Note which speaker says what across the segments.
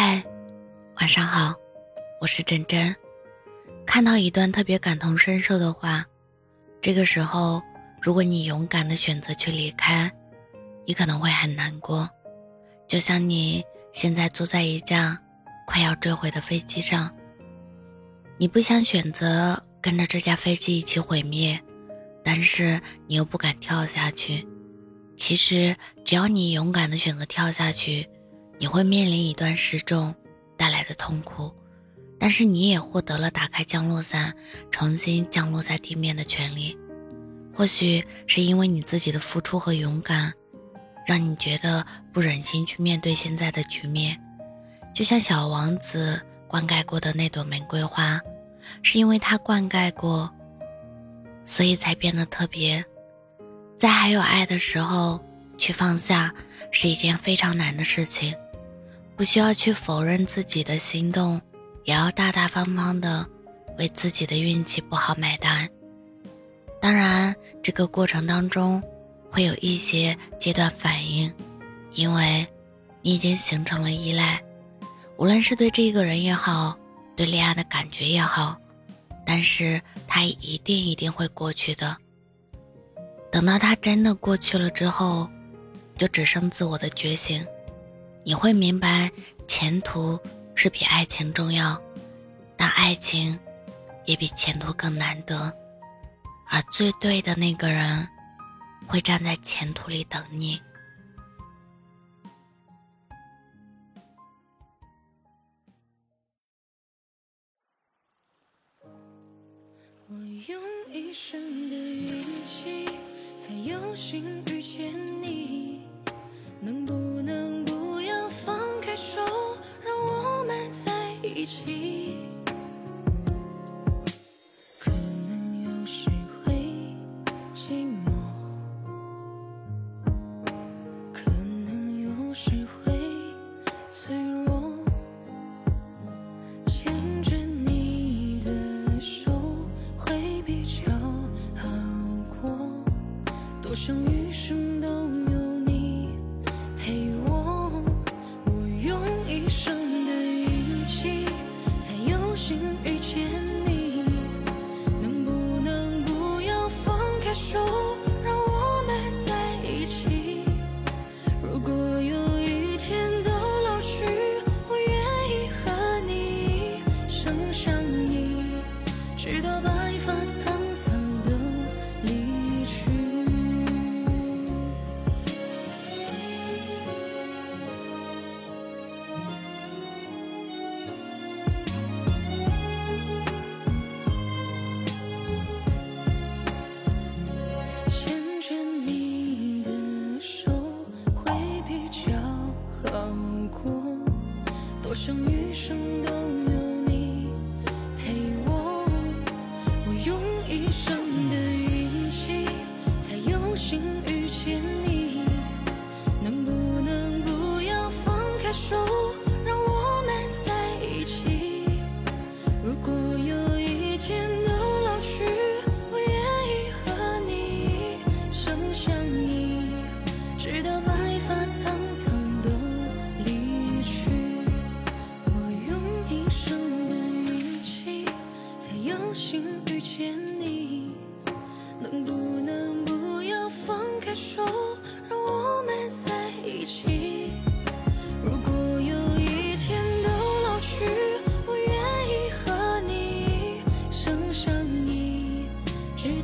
Speaker 1: 嗨，晚上好，我是真真。看到一段特别感同身受的话，这个时候，如果你勇敢的选择去离开，你可能会很难过，就像你现在坐在一架快要坠毁的飞机上，你不想选择跟着这架飞机一起毁灭，但是你又不敢跳下去。其实，只要你勇敢的选择跳下去。你会面临一段失重带来的痛苦，但是你也获得了打开降落伞，重新降落在地面的权利。或许是因为你自己的付出和勇敢，让你觉得不忍心去面对现在的局面。就像小王子灌溉过的那朵玫瑰花，是因为他灌溉过，所以才变得特别。在还有爱的时候，去放下是一件非常难的事情。不需要去否认自己的心动，也要大大方方的为自己的运气不好买单。当然，这个过程当中会有一些阶段反应，因为你已经形成了依赖，无论是对这个人也好，对恋爱的感觉也好，但是它一定一定会过去的。等到它真的过去了之后，就只剩自我的觉醒。你会明白，前途是比爱情重要，但爱情也比前途更难得，而最对的那个人会站在前途里等你。
Speaker 2: 我用一生的运气，才有幸遇见你，能不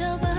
Speaker 2: the